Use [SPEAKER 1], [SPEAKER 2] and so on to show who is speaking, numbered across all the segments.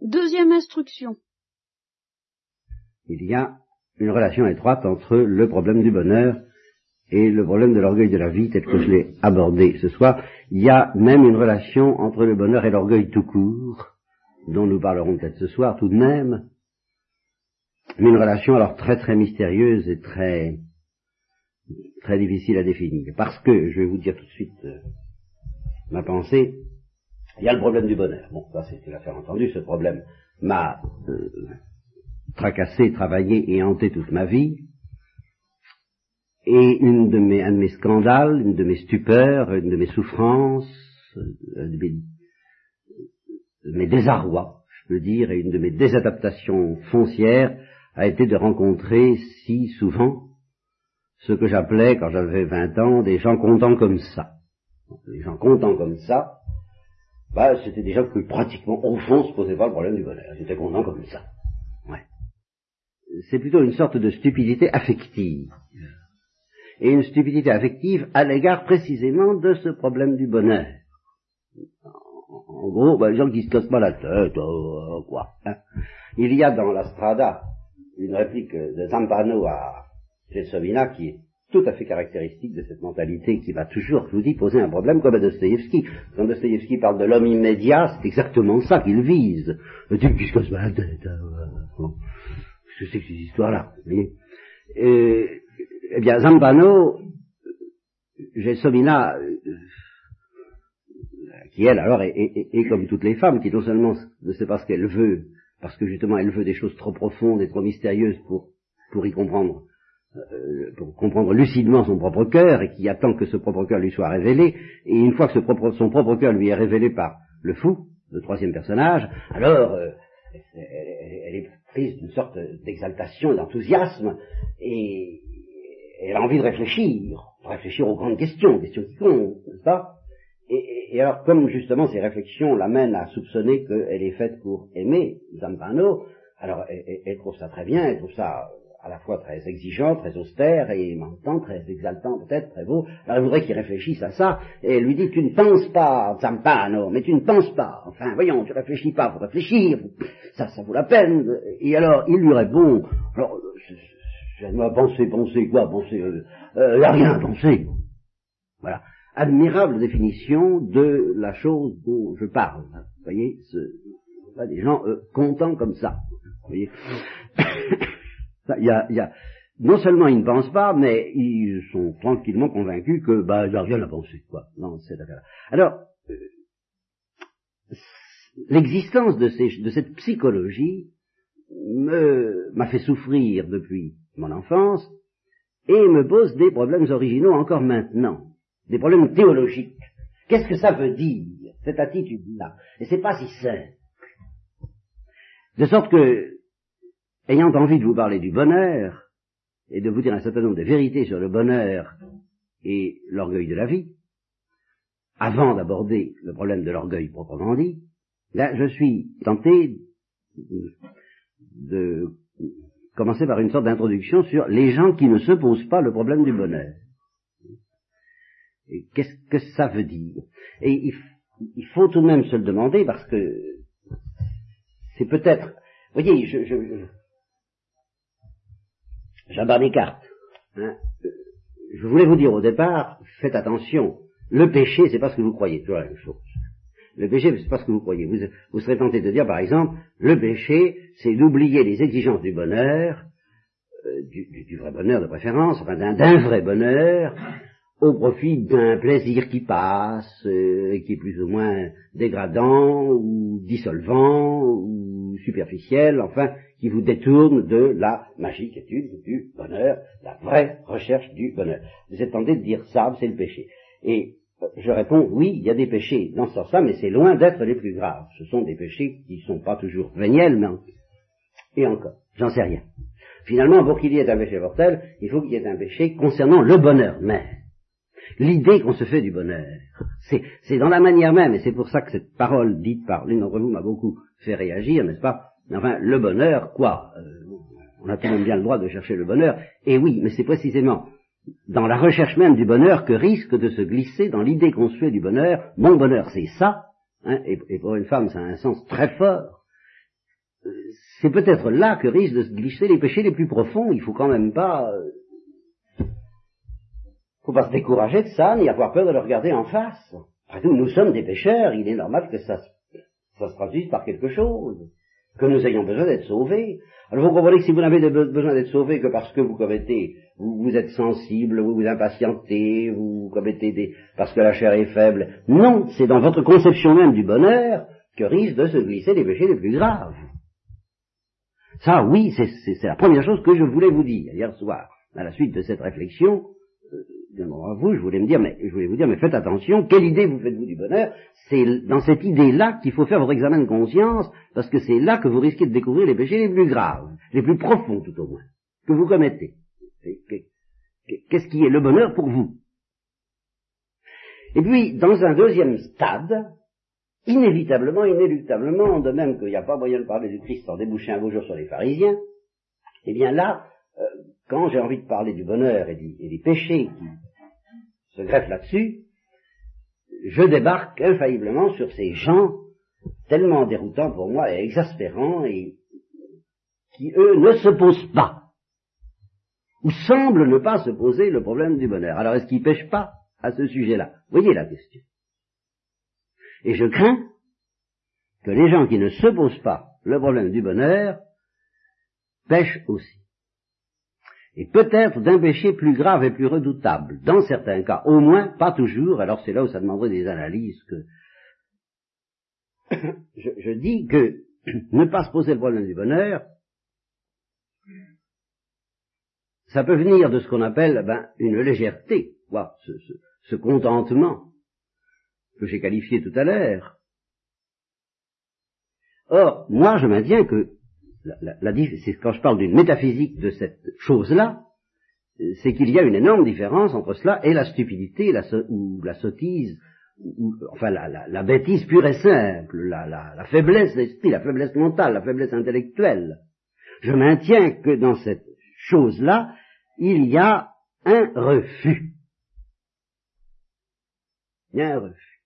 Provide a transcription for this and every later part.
[SPEAKER 1] Deuxième instruction.
[SPEAKER 2] Il y a une relation étroite entre le problème du bonheur et le problème de l'orgueil de la vie tel que je l'ai abordé ce soir. Il y a même une relation entre le bonheur et l'orgueil tout court, dont nous parlerons peut-être ce soir tout de même, mais une relation alors très très mystérieuse et très très difficile à définir. Parce que, je vais vous dire tout de suite euh, ma pensée, il y a le problème du bonheur. Bon, ça c'est une affaire entendue, ce problème m'a euh, tracassé, travaillé et hanté toute ma vie. Et une de mes, un de mes scandales, une de mes stupeurs, une de mes souffrances, euh, de mes, mes désarrois, je peux dire, et une de mes désadaptations foncières a été de rencontrer si souvent ce que j'appelais, quand j'avais 20 ans, des gens contents comme ça. Les gens contents comme ça, bah, c'était gens qui pratiquement, au fond, se posaient pas le problème du bonheur. Ils étaient contents comme ça. Ouais. C'est plutôt une sorte de stupidité affective. Et une stupidité affective à l'égard précisément de ce problème du bonheur. En gros, bah, les gens qui se cassent pas la tête, euh, quoi. Hein. Il y a dans la Strada une réplique de Zampano à Gelsomina qui est tout à fait caractéristique de cette mentalité qui va toujours, je vous dis, poser un problème comme à Dostoïevski. Quand Dostoïevski parle de l'homme immédiat, c'est exactement ça qu'il vise. Hein, Qu'est-ce que c'est que ces histoires-là et, Eh bien, Zambano, Gelsomina, euh, qui elle alors est, comme toutes les femmes, qui non seulement ne sait pas ce qu'elle veut, parce que justement elle veut des choses trop profondes et trop mystérieuses pour, pour y comprendre euh, pour comprendre lucidement son propre cœur et qui attend que ce propre cœur lui soit révélé, et une fois que son propre cœur lui est révélé par le fou, le troisième personnage, alors euh, elle, est prise d'une sorte d'exaltation, d'enthousiasme, et elle a envie de réfléchir, de réfléchir aux grandes questions, questions qui comptent, n'est-ce pas? Et, alors, comme justement ces réflexions l'amènent à soupçonner qu'elle est faite pour aimer Zampano, alors elle, trouve ça très bien, elle trouve ça à la fois très exigeant, très austère, et en même très exaltant peut-être, très beau. Alors elle voudrait qu'il réfléchisse à ça, et lui dit, tu ne penses pas, Zampano, mais tu ne penses pas. Enfin, voyons, tu réfléchis pas, faut réfléchir, ça, ça vaut la peine. Et alors, il lui répond, alors, je dois penser, penser, quoi, penser, euh, euh, a rien à penser. Voilà. Admirable définition de la chose dont je parle. Vous voyez, ce, des gens euh, contents comme ça. Vous voyez Non seulement ils ne pensent pas, mais ils sont tranquillement convaincus que bah il n'y a rien à penser, quoi. Alors, euh, l'existence de cette psychologie m'a fait souffrir depuis mon enfance et me pose des problèmes originaux encore maintenant, des problèmes théologiques. Qu'est-ce que ça veut dire, cette attitude-là? Et c'est pas si simple. De sorte que ayant envie de vous parler du bonheur et de vous dire un certain nombre de vérités sur le bonheur et l'orgueil de la vie, avant d'aborder le problème de l'orgueil proprement dit, là, je suis tenté de commencer par une sorte d'introduction sur les gens qui ne se posent pas le problème du bonheur. Qu'est-ce que ça veut dire? Et il, faut tout de même se le demander parce que c'est peut-être, voyez, je, je, Jean Descartes. Hein. Je voulais vous dire au départ, faites attention. Le péché, c'est pas ce que vous croyez, toujours la même chose. Le péché, c'est pas ce que vous croyez. Vous, serez tenté de dire, par exemple, le péché, c'est d'oublier les exigences du bonheur, euh, du, du, du, vrai bonheur de préférence, enfin d'un vrai bonheur, au profit d'un plaisir qui passe, euh, qui est plus ou moins dégradant, ou dissolvant, ou superficiel, enfin, qui vous détourne de la magique étude du bonheur, la vraie recherche du bonheur. Vous êtes tenté de dire ça, c'est le péché. Et euh, je réponds, oui, il y a des péchés dans ce sens-là, mais c'est loin d'être les plus graves. Ce sont des péchés qui ne sont pas toujours véniels, mais et encore, j'en sais rien. Finalement, pour qu'il y ait un péché mortel, il faut qu'il y ait un péché concernant le bonheur même. L'idée qu'on se fait du bonheur, c'est dans la manière même, et c'est pour ça que cette parole dite par l'une d'entre vous m'a beaucoup fait réagir, n'est-ce pas? Enfin, le bonheur, quoi? Euh, On a tout même bien le droit de chercher le bonheur. Et oui, mais c'est précisément dans la recherche même du bonheur que risque de se glisser dans l'idée qu'on se fait du bonheur. Mon bonheur, c'est ça. Hein, et, pour une femme, ça a un sens très fort. c'est peut-être là que risquent de se glisser les péchés les plus profonds. Il faut quand même pas, euh, faut pas se décourager de ça, ni avoir peur de le regarder en face. Après tout, nous sommes des pécheurs, il est normal que ça, ça se traduise par quelque chose, que nous ayons besoin d'être sauvés. Alors vous comprenez que si vous n'avez besoin d'être sauvé que parce que vous commettez, vous, êtes sensible, vous vous impatientez, vous commettez des, parce que la chair est faible. Non, c'est dans votre conception même du bonheur que risquent de se glisser les péchés les plus graves. Ça, oui, c'est la première chose que je voulais vous dire hier soir, à la suite de cette réflexion. Euh, vous, je voulais me dire, mais je voulais vous dire, mais faites attention, quelle idée vous faites-vous du bonheur? C'est dans cette idée-là qu'il faut faire votre examen de conscience, parce que c'est là que vous risquez de découvrir les péchés les plus graves, les plus profonds tout au moins, que vous commettez. Qu'est-ce qui est le bonheur pour vous? Et puis, dans un deuxième stade, inévitablement, inéluctablement, de même qu'il n'y a pas moyen de parler du Christ sans déboucher un beau jour sur les pharisiens, eh bien là, euh, quand j'ai envie de parler du bonheur et, des péchés qui se greffent là-dessus, je débarque infailliblement sur ces gens tellement déroutants pour moi et exaspérants et qui, eux, ne se posent pas ou semblent ne pas se poser le problème du bonheur. Alors est-ce qu'ils pêchent pas à ce sujet-là? Voyez la question. Et je crains que les gens qui ne se posent pas le problème du bonheur pêchent aussi. Et peut-être d'un péché plus grave et plus redoutable, dans certains cas, au moins, pas toujours, alors c'est là où ça demanderait des analyses que je, je dis que ne pas se poser le problème du bonheur, ça peut venir de ce qu'on appelle ben, une légèreté, quoi, ce, ce contentement que j'ai qualifié tout à l'heure. Or, moi je maintiens que, la, quand je parle d'une métaphysique de cette chose-là, c'est qu'il y a une énorme différence entre cela et la stupidité la, ou la sottise, ou, enfin la, la, bêtise pure et simple, la, faiblesse d'esprit, la faiblesse mentale, la faiblesse intellectuelle. Je maintiens que dans cette chose-là, il y a un refus. Il y a un refus.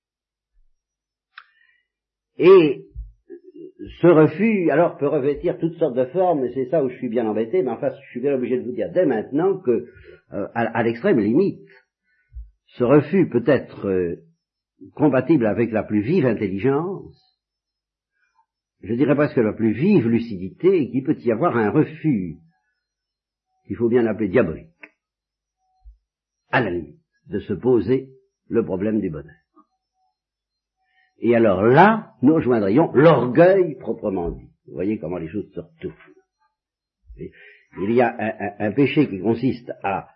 [SPEAKER 2] Et ce refus, alors, peut revêtir toutes sortes de formes, et c'est ça où je suis bien embêté, mais enfin, je suis bien obligé de vous dire dès maintenant que, euh, à, l'extrême limite, ce refus peut être euh, compatible avec la plus vive intelligence, je dirais presque la plus vive lucidité, et qu'il peut y avoir un refus, qu'il faut bien appeler diabolique, à la limite, de se poser le problème du bonheur. Et alors là, nous rejoindrions l'orgueil proprement dit. Vous voyez comment les choses se retournent. Il y a un, péché qui consiste à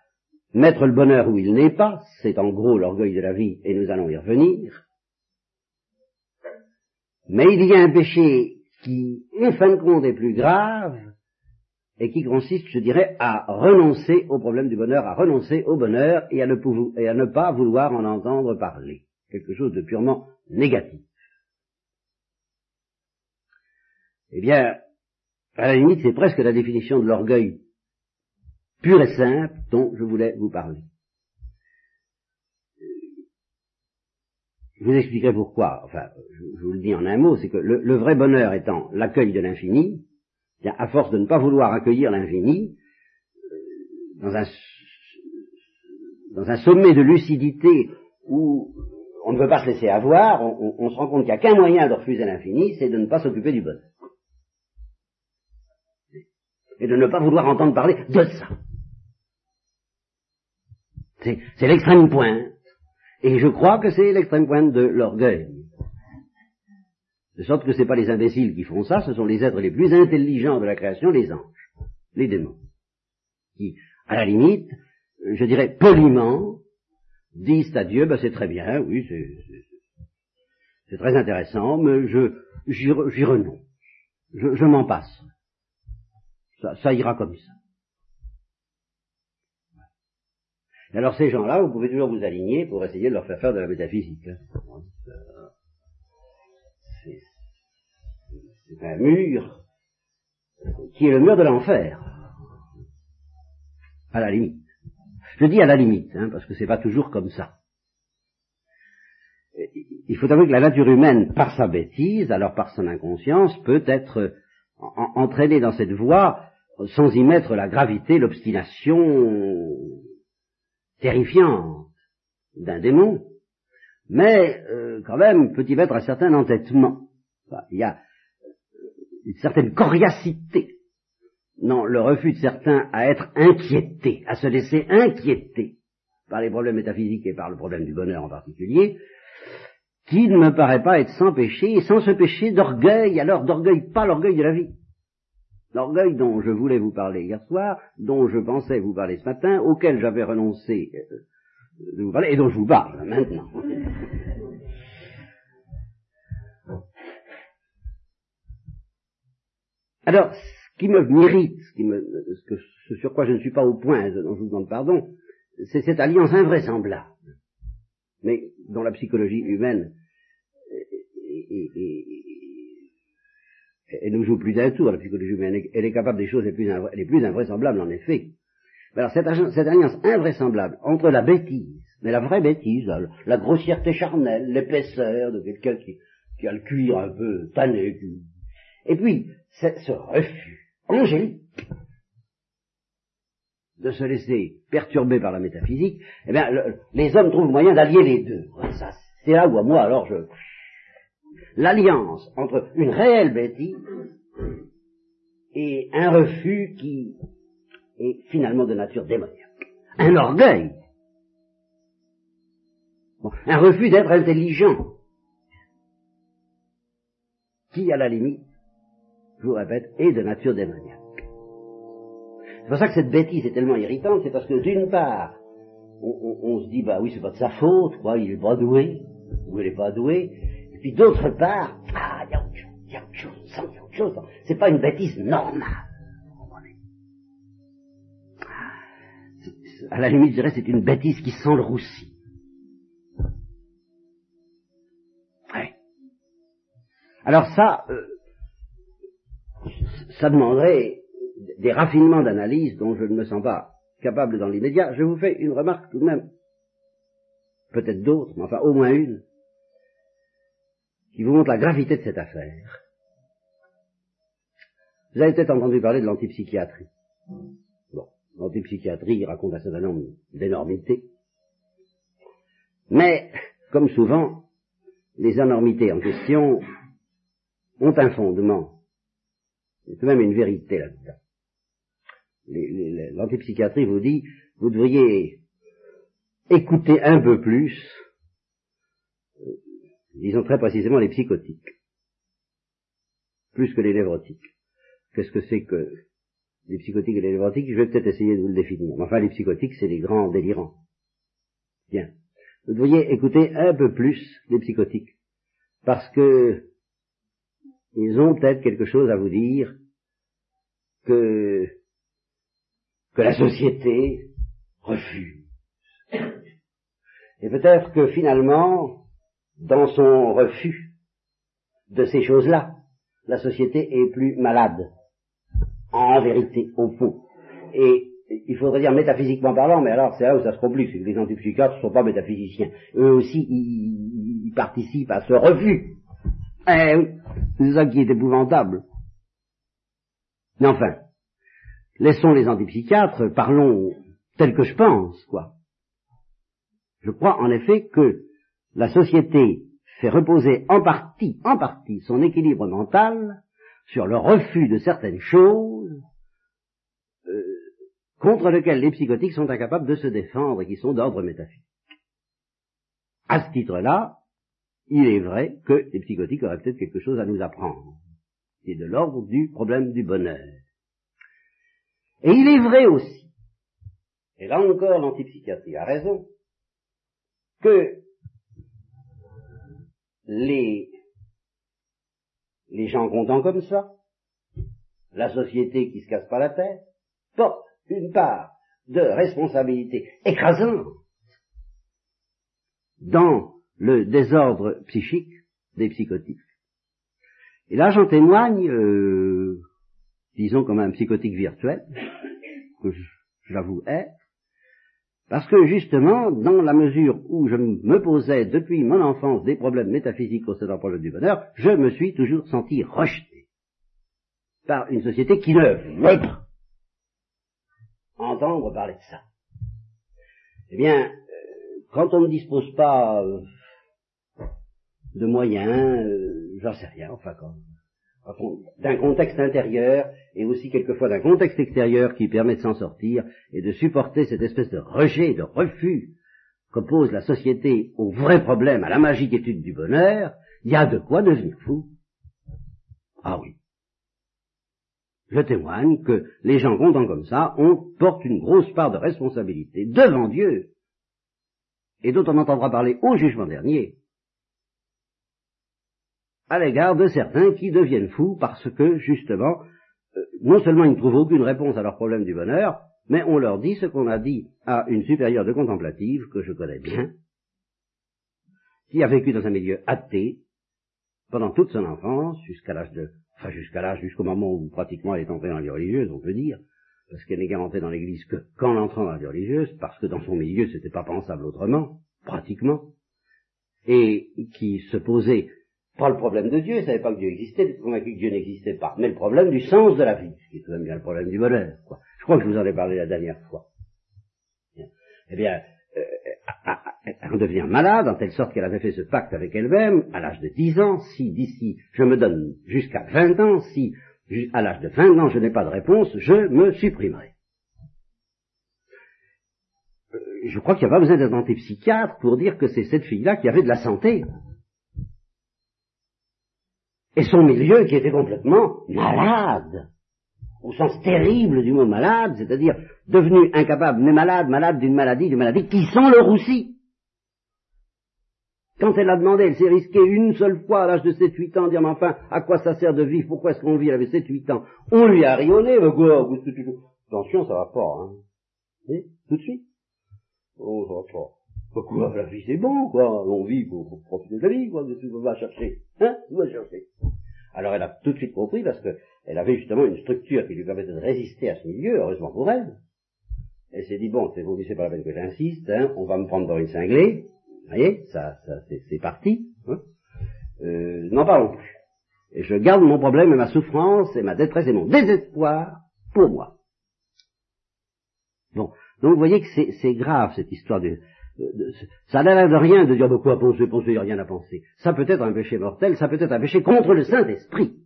[SPEAKER 2] mettre le bonheur où il n'est pas, c'est en gros l'orgueil de la vie, et nous allons y revenir. Mais il y a un péché qui, en fin de compte, est plus grave, et qui consiste, je dirais, à renoncer au problème du bonheur, à renoncer au bonheur et à ne pas vouloir en entendre parler. Quelque chose de purement négatif. Eh bien, à la limite, c'est presque la définition de l'orgueil pur et simple dont je voulais vous parler. Je vous expliquerai pourquoi. Enfin, je, vous le dis en un mot, c'est que le, vrai bonheur étant l'accueil de l'infini, à force de ne pas vouloir accueillir l'infini, euh, dans un sommet de lucidité où on ne veut pas se laisser avoir, on, se rend compte qu'il n'y a qu'un moyen de refuser l'infini, c'est de ne pas s'occuper du bonheur. Et de ne pas vouloir entendre parler de ça. C'est l'extrême pointe. Et je crois que c'est l'extrême pointe de l'orgueil. De sorte que ce n'est pas les imbéciles qui font ça, ce sont les êtres les plus intelligents de la création, les anges, les démons, qui, à la limite, je dirais poliment, disent à Dieu, ben c'est très bien, oui, c'est très intéressant, mais je j'y renonce. Je, je m'en passe. Ça, ça ira comme ça. Et alors ces gens-là, vous pouvez toujours vous aligner pour essayer de leur faire faire de la métaphysique. Hein. C'est un mur qui est le mur de l'enfer, à la limite. Je dis à la limite, hein, parce que c'est pas toujours comme ça. Il faut avouer que la nature humaine, par sa bêtise, alors par son inconscience, peut être entraîné dans cette voie sans y mettre la gravité, l'obstination terrifiante d'un démon, mais euh, quand même peut y mettre un certain entêtement. il y a une certaine coriacité dans le refus de certains à être inquiétés, à se laisser inquiéter par les problèmes métaphysiques et par le problème du bonheur en particulier, qui ne me paraît pas être sans péché, et sans ce péché d'orgueil, alors d'orgueil, pas l'orgueil de la vie. L'orgueil dont je voulais vous parler hier soir, dont je pensais vous parler ce matin, auquel j'avais renoncé euh, de vous parler, et dont je vous parle maintenant. Alors, qui me m'irrite, ce, qui me, ce, sur quoi je ne suis pas au point, dont je vous demande pardon, c'est cette alliance invraisemblable, mais dont la psychologie humaine elle nous joue plus d'un tour, la psychologie humaine, elle est capable des choses les plus, les plus invraisemblables en effet. Alors cette, alliance invraisemblable entre la bêtise, mais la vraie bêtise, la, grossièreté charnelle, l'épaisseur de quelqu'un qui, qui, a le cuir un peu tanné, et puis ce refus angélique de se laisser perturber par la métaphysique, eh bien, les hommes trouvent moyen d'allier les deux. c'est là où, moi, alors, je... L'alliance entre une réelle bêtise et un refus qui est finalement de nature démoniaque. Un orgueil. un refus d'être intelligent. Qui, à la limite, je vous répète, est de nature démoniaque. C'est pour ça que cette bêtise est tellement irritante, c'est parce que d'une part, on, se dit, bah oui, c'est pas de sa faute, quoi, il est pas doué, ou il est pas doué, et puis d'autre part, ah, il y a autre chose, il y a autre chose, il y a autre chose, c'est pas une bêtise normale. À la limite, je dirais, c'est une bêtise qui sent le roussi. Ouais. Alors ça, euh, ça demanderait des raffinements d'analyse dont je ne me sens pas capable dans l'immédiat, je vous fais une remarque tout de même, peut-être d'autres, mais enfin au moins une, qui vous montre la gravité de cette affaire. Vous avez peut-être entendu parler de l'antipsychiatrie. Bon, l'antipsychiatrie raconte un certain nombre d'énormités, mais, comme souvent, les énormités en question ont un fondement. C'est tout même une vérité là-dedans l'antipsychiatrie vous dit, vous devriez écouter un peu plus, euh, disons très précisément les psychotiques, plus que les névrotiques. Qu'est-ce que c'est que les psychotiques et les névrotiques? Je vais peut-être essayer de vous le définir. Enfin, les psychotiques, c'est les grands délirants. Bien. Vous devriez écouter un peu plus les psychotiques, parce que ils ont peut-être quelque chose à vous dire que que la société refuse. Et peut-être que finalement, dans son refus de ces choses-là, la société est plus malade, en vérité, au fond. Et il faudrait dire métaphysiquement parlant, mais alors c'est là où ça se complique, c'est que les antipsychiatres ne sont pas métaphysiciens. Eux aussi, ils, participent à ce refus. Eh oui, c'est ça qui est épouvantable. Mais enfin, Laissons les antipsychiatres, parlons tel que je pense, quoi. Je crois en effet que la société fait reposer en partie, en partie, son équilibre mental sur le refus de certaines choses euh, contre lesquelles les psychotiques sont incapables de se défendre et qui sont d'ordre métaphysique. À ce titre-là, il est vrai que les psychotiques auraient peut-être quelque chose à nous apprendre. C'est de l'ordre du problème du bonheur. Et il est vrai aussi, et là encore l'antipsychiatrie a raison, que les, gens contents comme ça, la société qui se casse pas la tête, portent une part de responsabilité écrasante dans le désordre psychique des psychotiques. Et là, j'en témoigne euh, disons comme un psychotique virtuel, que j'avoue être, parce que justement, dans la mesure où je me posais depuis mon enfance des problèmes métaphysiques sein d'un problème du bonheur, je me suis toujours senti rejeté par une société qui ne veut pas entendre parler de ça. Eh bien, euh, quand on ne dispose pas euh, de moyens, euh, j'en sais rien, enfin, quand, d'un contexte intérieur et aussi quelquefois d'un contexte extérieur qui permet de s'en sortir et de supporter cette espèce de rejet, de refus qu'oppose la société au vrai problème, à la magique étude du bonheur, il y a de quoi devenir fou. Ah oui. Je témoigne que les gens contents comme ça, on porte une grosse part de responsabilité devant Dieu, et dont on entendra parler au jugement dernier, à l'égard de certains qui deviennent fous parce que, justement, euh, non seulement ils ne trouvent aucune réponse à leur problème du bonheur, mais on leur dit ce qu'on a dit à une supérieure de contemplative que je connais bien, qui a vécu dans un milieu athée pendant toute son enfance, jusqu'à l'âge de, enfin jusqu'à l'âge, jusqu'au moment où pratiquement elle est entrée dans la vie religieuse, on peut dire, parce qu'elle n'est garantie dans l'église que qu'en entrant dans la vie religieuse, parce que dans son milieu c'était pas pensable autrement, pratiquement, et qui se posait pas le problème de Dieu, il ne savait pas que Dieu existait, il était convaincu que Dieu n'existait pas, mais le problème du sens de la vie, qui est tout de même bien le problème du bonheur. Quoi. Je crois que je vous en ai parlé la dernière fois. Eh bien, euh, elle devient malade, en telle sorte qu'elle avait fait ce pacte avec elle-même, à l'âge de 10 ans, si d'ici je me donne jusqu'à 20 ans, si à l'âge de 20 ans je n'ai pas de réponse, je me supprimerai. Euh, je crois qu'il n'y a pas besoin d'être antipsychiatre pour dire que c'est cette fille-là qui avait de la santé et son milieu qui était complètement malade, au sens terrible du mot malade, c'est-à-dire devenu incapable, mais malade, malade d'une maladie, d'une maladie qui sent le roussi. Quand elle a demandé, elle s'est risquée une seule fois à l'âge de 7-8 ans, dire, mais enfin, à quoi ça sert de vivre, pourquoi est-ce qu'on vit, elle avait 7-8 ans. On lui a rionné, mais quoi, attention, ça va pas, hein. Et, tout de suite. Oh, ça va pas. Quoi, la vie c'est bon, quoi. On vit pour, profiter de la vie, quoi. Tu vas chercher? Hein? Tu vas chercher. Alors elle a tout de suite compris parce qu'elle avait justement une structure qui lui permettait de résister à ce milieu, heureusement pour elle. Elle s'est dit, bon, c'est vous, c'est pas la peine que j'insiste, hein, on va me prendre dans une cinglée. Vous voyez, ça, ça c'est parti. Hein. Euh, N'en plus. Et je garde mon problème et ma souffrance et ma détresse et mon désespoir pour moi. Bon, donc vous voyez que c'est grave cette histoire de, ça n'a rien de dire de quoi penser, penser, il n'y a rien à penser. Ça peut être un péché mortel, ça peut être un péché contre le Saint-Esprit.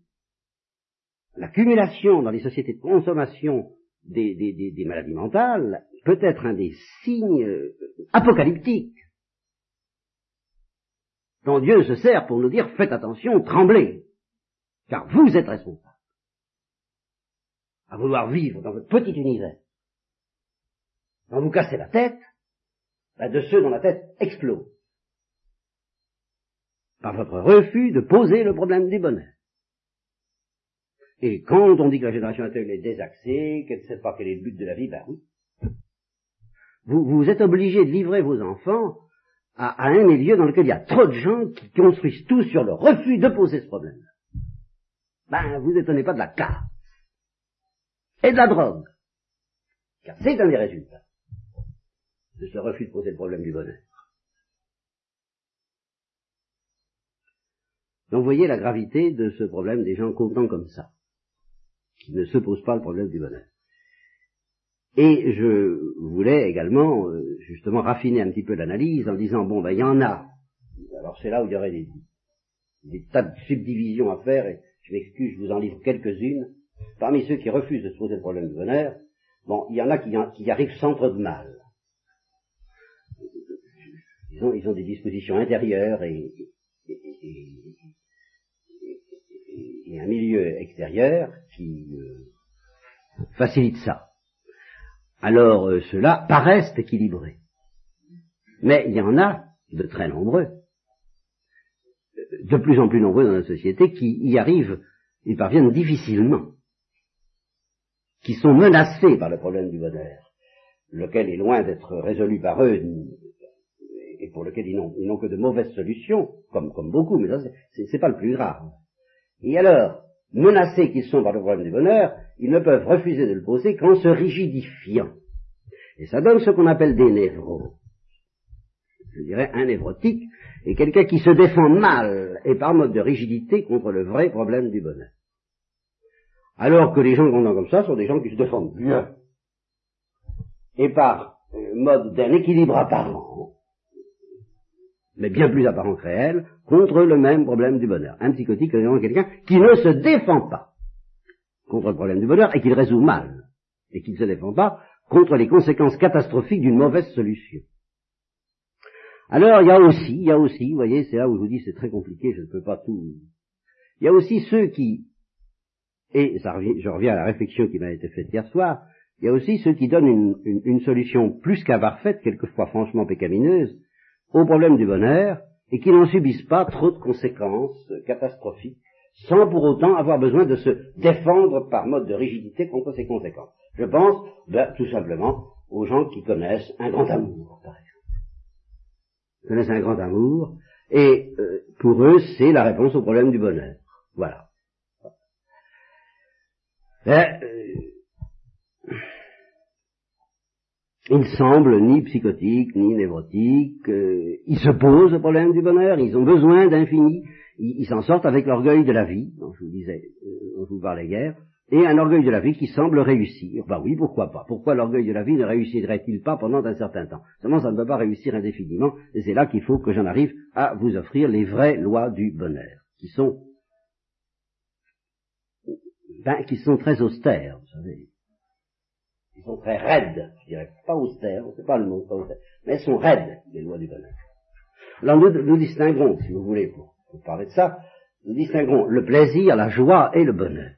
[SPEAKER 2] L'accumulation dans les sociétés de consommation des, des, maladies mentales peut être un des signes euh, apocalyptiques dont Dieu se sert pour nous dire faites attention, tremblez, car vous êtes responsables à vouloir vivre dans votre petit univers, à vous casser la tête, de ceux dont la tête explose. Par votre refus de poser le problème du bonheur. Et quand on dit que la génération actuelle est désaxée, qu'elle ne sait pas quel est le but de la vie, ben oui. Vous, vous êtes obligé de livrer vos enfants à, un milieu dans lequel il y a trop de gens qui construisent tout sur le refus de poser ce problème. Ben, vous étonnez pas de la casse. Et de la drogue. Car c'est un des résultats de ce refus de poser le problème du bonheur. Donc vous voyez la gravité de ce problème des gens contents comme ça, qui ne se posent pas le problème du bonheur. Et je voulais également, euh, justement, raffiner un petit peu l'analyse en disant, bon, ben, il y en a. Alors c'est là où il y aurait des, tas de subdivisions à faire, et je m'excuse, je vous en livre quelques-unes. Parmi ceux qui refusent de se poser le problème du bonheur, bon, il y en a qui, qui arrivent sans trop de mal ils ont, des dispositions intérieures et, un milieu extérieur qui euh, facilite ça. Alors euh, ceux-là paraissent équilibrés. Mais il y en a de très nombreux, de plus en plus nombreux dans la société, qui y arrivent, ils parviennent difficilement, qui sont menacés par le problème du bonheur, lequel est loin d'être résolu par eux pour lequel ils n'ont, que de mauvaises solutions, comme, beaucoup, mais ça, c'est, pas le plus grave. Et alors, menacés qu'ils sont par le problème du bonheur, ils ne peuvent refuser de le poser qu'en se rigidifiant. Et ça donne ce qu'on appelle des névros. Je dirais un névrotique et quelqu'un qui se défend mal et par mode de rigidité contre le vrai problème du bonheur. Alors que les gens qu'on comme ça sont des gens qui se défendent bien. Et par euh, mode d'un équilibre apparent, mais bien plus apparent que réel, contre le même problème du bonheur. Un psychotique est quelqu'un qui ne se défend pas contre le problème du bonheur et qui le résout mal, et qui ne se défend pas contre les conséquences catastrophiques d'une mauvaise solution. Alors, il y a aussi, il y a aussi, vous voyez, c'est là où je vous dis c'est très compliqué, je ne peux pas tout. Il y a aussi ceux qui, et ça revient, je reviens à la réflexion qui m'a été faite hier soir, il y a aussi ceux qui donnent une, une solution plus qu'imparfaite, quelquefois franchement pécamineuse, au problème du bonheur, et qui n'en subissent pas trop de conséquences catastrophiques, sans pour autant avoir besoin de se défendre par mode de rigidité contre ces conséquences. Je pense, ben, tout simplement, aux gens qui connaissent un grand amour, par exemple. Connaissent un grand amour, et euh, pour eux, c'est la réponse au problème du bonheur. Voilà. Ben, euh, ils semblent ni psychotiques, ni névrotiques, euh, ils se posent le problème du bonheur, ils ont besoin d'infini, ils s'en sortent avec l'orgueil de la vie, dont je vous disais, dont je vous parlais hier, et un orgueil de la vie qui semble réussir. Ben oui, pourquoi pas Pourquoi l'orgueil de la vie ne réussirait-il pas pendant un certain temps? Seulement, ça ne peut pas réussir indéfiniment, et c'est là qu'il faut que j'en arrive à vous offrir les vraies lois du bonheur, qui sont, ben, qui sont très austères, vous savez. Qui sont très raides, je dirais, pas austères, c'est pas le mot, pas austères, mais elles sont raides, les lois du bonheur. Alors nous, nous distinguons, si vous voulez, pour, parler de ça, nous distinguons le plaisir, la joie et le bonheur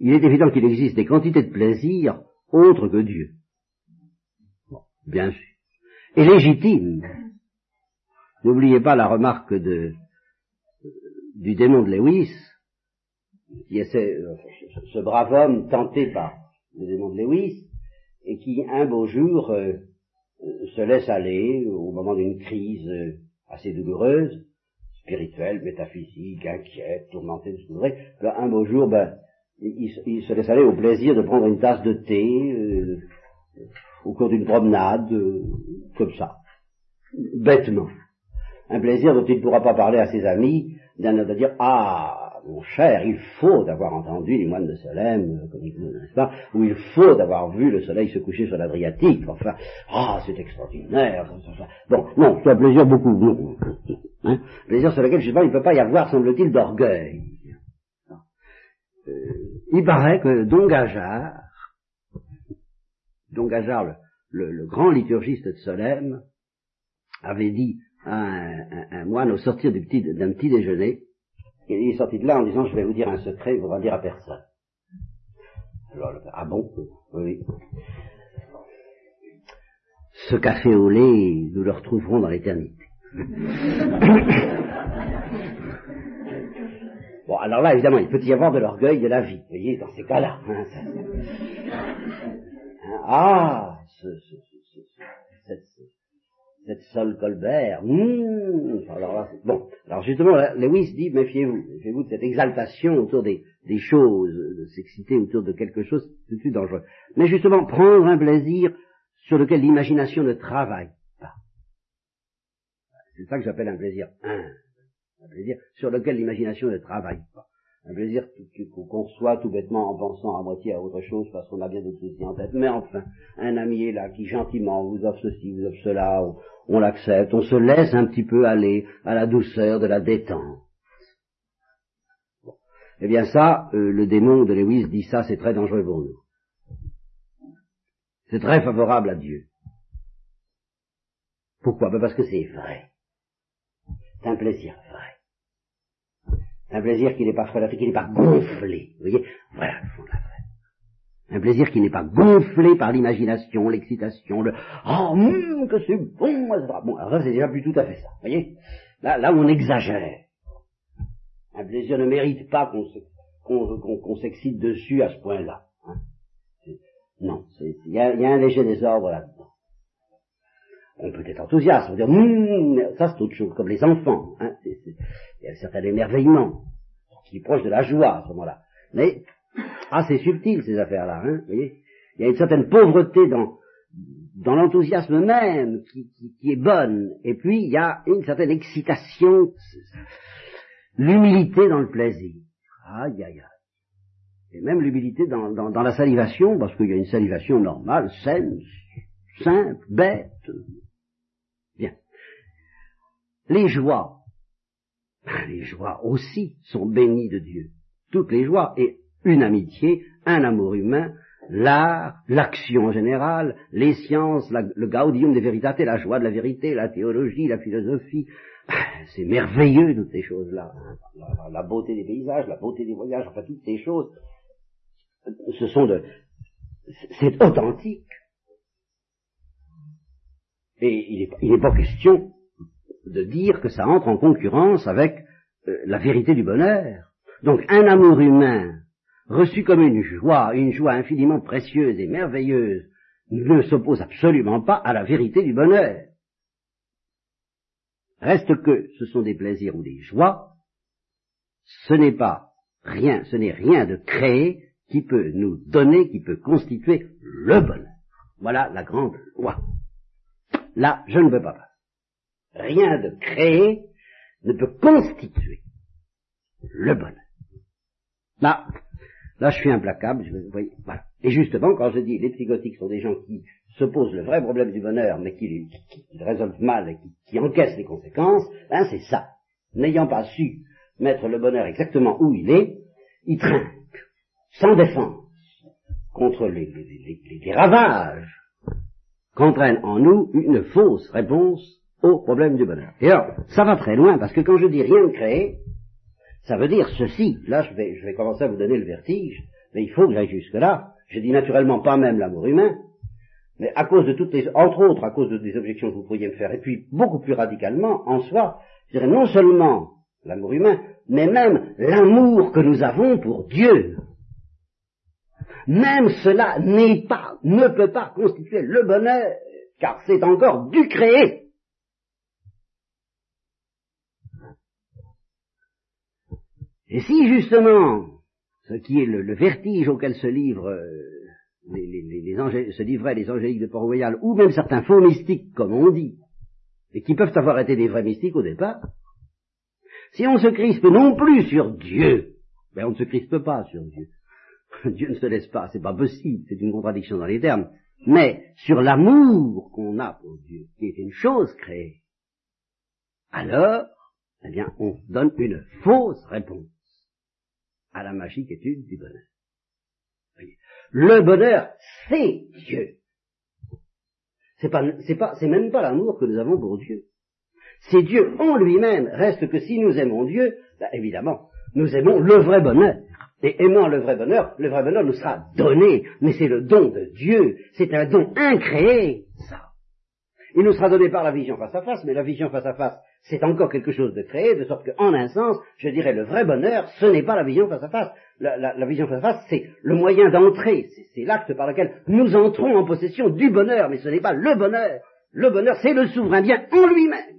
[SPEAKER 2] il est évident qu'il existe des quantités de plaisir autres que Dieu. Bon, bien sûr. Et légitime. N'oubliez pas la remarque de, du démon de Lewis, qui est ce, brave homme tenté par le démon de Lewis, et qui un beau jour euh, se laisse aller au moment d'une crise euh, assez douloureuse, spirituelle, métaphysique, inquiète, tourmentée ce un beau jour, ben, il, se laisse aller au plaisir de prendre une tasse de thé euh, au cours d'une promenade, euh, comme ça, bêtement. Un plaisir dont il ne pourra pas parler à ses amis, d'un de dire Ah, mon cher, il faut avoir entendu les moines de Solem, euh, comme n'est-ce pas, ou il faut avoir vu le soleil se coucher sur l'Adriatique, enfin, ah, c'est extraordinaire. Bon, non, c'est un plaisir beaucoup, non, hein, plaisir sur lequel, je sais pas, il ne peut pas y avoir, semble-t-il, d'orgueil. Euh, il paraît que Don Gajard, Don Gajard, le, grand liturgiste de Solem, avait dit à un, moine au sortir d'un petit, déjeuner, il est sorti de là en disant je vais vous dire un secret, il ne faudra dire à personne. Alors, ah bon? Oui. Ce café au lait, nous le retrouverons dans l'éternité. Bon, alors là, évidemment, il peut y avoir de l'orgueil de la vie, vous voyez, dans ces cas-là. Hein, hein, ah, ce, ce, ce, cette, cette Sol Colbert, mmh, alors bon, alors justement, Lewis dit, méfiez-vous, méfiez-vous de cette exaltation autour des, des choses, de s'exciter autour de quelque chose, c'est suite dangereux. Mais justement, prendre un plaisir sur lequel l'imagination ne travaille pas. C'est ça que j'appelle un plaisir un plaisir sur lequel l'imagination ne travaille pas. Un plaisir qu'on conçoit tout bêtement en pensant à moitié à autre chose parce qu'on a bien d'autres soucis en tête. Mais enfin, un ami est là qui gentiment vous offre ceci, vous offre cela, on, l'accepte, on se laisse un petit peu aller à la douceur de la détente. Eh bien ça, euh, le démon de Lewis dit ça, c'est très dangereux pour nous. C'est très favorable à Dieu. Pourquoi? Ben Parce que c'est vrai. C'est un plaisir vrai. Un plaisir qui n'est pas frelaté, qui n'est pas gonflé. Vous voyez Voilà le fond de la vraie. Un plaisir qui n'est pas gonflé par l'imagination, l'excitation, le « Oh, hum, que c'est bon !» Bon, alors ça, c'est déjà plus tout à fait ça. Vous voyez là, là on exagère. Un plaisir ne mérite pas qu'on s'excite dessus à ce point-là. Hein. Non, il y a, y a un léger désordre là-dedans on peut être enthousiaste, on peut dire, hum, ça c'est autre chose, comme les enfants. Hein, il y a un certain émerveillement, qui est proche de la joie à ce moment-là. Mais, c'est subtil ces affaires-là, hein, vous voyez. Il y a une certaine pauvreté dans, dans l'enthousiasme même qui, qui, est bonne, et puis il y a une certaine excitation, l'humilité dans le plaisir. Aïe, aïe, aïe. Et même l'humilité dans, dans, dans, la salivation, parce qu'il y a une salivation normale, saine, simple, bête. Bien. Les joies, les joies aussi sont bénies de Dieu. Toutes les joies et une amitié, un amour humain, l'art, l'action en général, les sciences, le gaudium de vérité, la joie de la vérité, la théologie, la philosophie. C'est merveilleux toutes ces choses-là. Hein. La, beauté des paysages, la beauté des voyages, enfin toutes ces choses. Ce sont c'est authentique. Et il n'est pas question de dire que ça entre en concurrence avec euh, la vérité du bonheur. Donc un amour humain reçu comme une joie, une joie infiniment précieuse et merveilleuse, ne s'oppose absolument pas à la vérité du bonheur. Reste que ce sont des plaisirs ou des joies, ce n'est pas rien, ce n'est rien de créé qui peut nous donner, qui peut constituer le bonheur. Voilà la grande loi. Là, je ne veux pas. Rien de créé ne peut constituer le bonheur. Là, là, je suis implacable. Je, vous voyez, voilà. Et justement, quand je dis les psychotiques sont des gens qui se posent le vrai problème du bonheur, mais qui, qui, qui le résolvent mal et qui, encaissent les conséquences, hein, c'est ça. N'ayant pas su mettre le bonheur exactement où il est, ils trinquent, sans défense, contre les, les, les, les ravages qu'entraîne en nous une fausse réponse au problème du bonheur. Et alors, ça va très loin, parce que quand je dis rien de créé, ça veut dire ceci. Là, je vais, commencer à vous donner le vertige, mais il faut que j'aille jusque-là. Je dis naturellement pas même l'amour humain, mais à cause de toutes les, entre autres, à cause de des objections que vous pourriez me faire, et puis beaucoup plus radicalement, en soi, je dirais non seulement l'amour humain, mais même l'amour que nous avons pour Dieu. Même cela n'est pas, ne peut pas constituer le bonheur, car c'est encore du créé. Et si justement, ce qui est le, vertige auquel se livrent euh, les, se livraient les angéliques de Port-Royal, ou même certains faux mystiques, comme on dit, et qui peuvent avoir été des vrais mystiques au départ, si on se crispe non plus sur Dieu, ben on ne se crispe pas sur Dieu. Dieu ne se laisse pas, c'est pas possible, c'est une contradiction dans les termes, mais sur l'amour qu'on a pour Dieu, qui est une chose créée, alors, eh bien, on donne une fausse réponse à la magique étude du bonheur. Le bonheur, c'est Dieu. C'est pas, c'est même pas l'amour que nous avons pour Dieu. C'est Dieu en lui-même. Reste que si nous aimons Dieu, ben évidemment, nous aimons le vrai bonheur. Et aimant le vrai bonheur, le vrai bonheur nous sera donné, mais c'est le don de Dieu, c'est un don incréé, ça. Il nous sera donné par la vision face à face, mais la vision face à face, c'est encore quelque chose de créé, de sorte qu'en un sens, je dirais, le vrai bonheur, ce n'est pas la vision face à face. La, vision face à face, c'est le moyen d'entrer, c'est l'acte par lequel nous entrons en possession du bonheur, mais ce n'est pas le bonheur. Le bonheur, c'est le souverain bien en lui-même.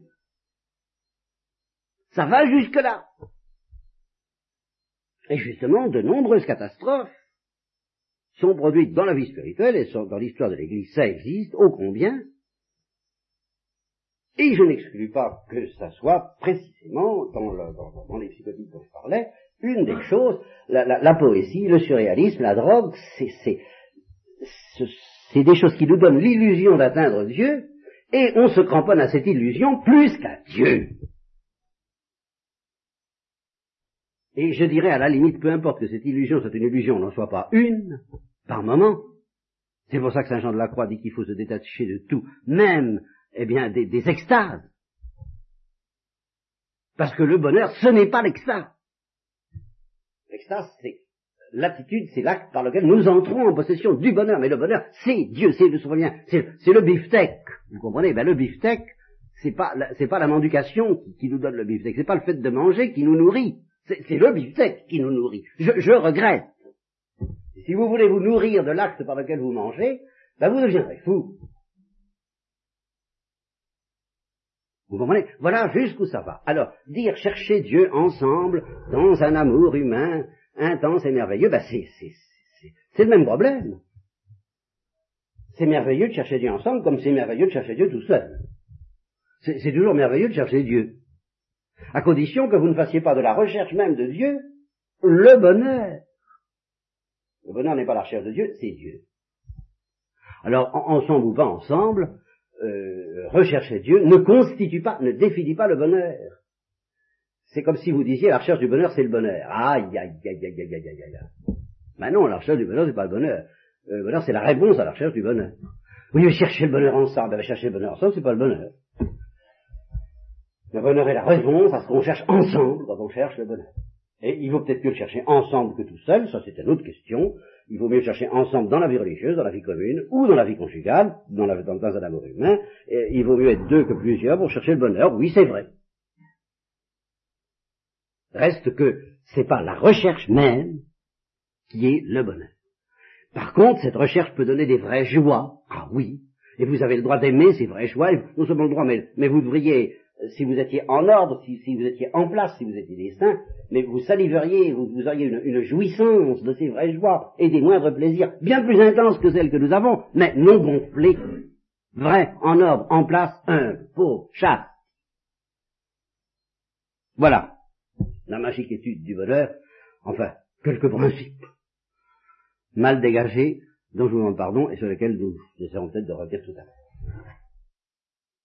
[SPEAKER 2] Ça va jusque-là. Et justement, de nombreuses catastrophes sont produites dans la vie spirituelle et dans l'histoire de l'Église, ça existe, ô combien, et je n'exclus pas que ça soit précisément, dans, le, dans, dans les psychotiques dont je parlais, une des choses, la, la, la poésie, le surréalisme, la drogue, c'est des choses qui nous donnent l'illusion d'atteindre Dieu, et on se cramponne à cette illusion plus qu'à Dieu. Et je dirais à la limite, peu importe que cette illusion soit une illusion, n'en soit pas une, par moment. C'est pour ça que Saint Jean de la Croix dit qu'il faut se détacher de tout, même eh bien, des, extases. Parce que le bonheur, ce n'est pas l'extase. L'extase, c'est l'attitude, c'est l'acte par lequel nous entrons en possession du bonheur. Mais le bonheur, c'est Dieu, c'est le souverain, c'est, le beefsteak. Vous comprenez? Ben le beefsteak, c'est pas, c'est pas la mendication qui, qui, nous donne le beefsteak, c'est pas le fait de manger qui nous nourrit. C'est, le beefsteak qui nous nourrit. Je, je regrette. Si vous voulez vous nourrir de l'acte par lequel vous mangez, ben vous deviendrez fou. Vous comprenez? Voilà jusqu'où ça va. Alors, dire chercher Dieu ensemble dans un amour humain intense et merveilleux, ben c'est, c'est, le même problème. C'est merveilleux de chercher Dieu ensemble comme c'est merveilleux de chercher Dieu tout seul. C'est, c'est toujours merveilleux de chercher Dieu. À condition que vous ne fassiez pas de la recherche même de Dieu le bonheur. Le bonheur n'est pas la recherche de Dieu, c'est Dieu. Alors, ensemble ou pas ensemble, euh, rechercher Dieu ne constitue pas, ne définit pas le bonheur. C'est comme si vous disiez la recherche du bonheur, c'est le bonheur. Aïe, aïe, aïe, aïe, aïe, aïe, aïe. Ben non, la recherche du bonheur, c'est pas le bonheur. Euh, le bonheur, c'est la réponse à la recherche du bonheur. Oui, mais chercher le bonheur ensemble, ben, chercher le bonheur ensemble, c'est pas le bonheur. Le bonheur est la réponse à ce qu'on cherche ensemble quand on cherche le bonheur. Et il vaut peut-être mieux le chercher ensemble que tout seul, ça c'est une autre question. Il vaut mieux le chercher ensemble dans la vie religieuse, dans la vie commune, ou dans la vie conjugale, dans, la, dans, dans un amour humain. Et il vaut mieux être deux que plusieurs pour chercher le bonheur, oui c'est vrai. Reste que c'est pas la recherche même qui est le bonheur. Par contre, cette recherche peut donner des vraies joies. Ah oui. Et vous avez le droit d'aimer ces vraies joies, non seulement le droit, mais, mais vous devriez si vous étiez en ordre, si, vous étiez en place, si vous étiez des saints, mais vous saliveriez, vous, auriez une, jouissance de ces vraies joies et des moindres plaisirs, bien plus intenses que celles que nous avons, mais non gonflées, vraies, en ordre, en place, un, pauvre, chasse. Voilà la magique étude du bonheur, enfin, quelques principes mal dégagés, dont je vous demande pardon, et sur lesquels nous essaierons peut-être de revenir tout à l'heure.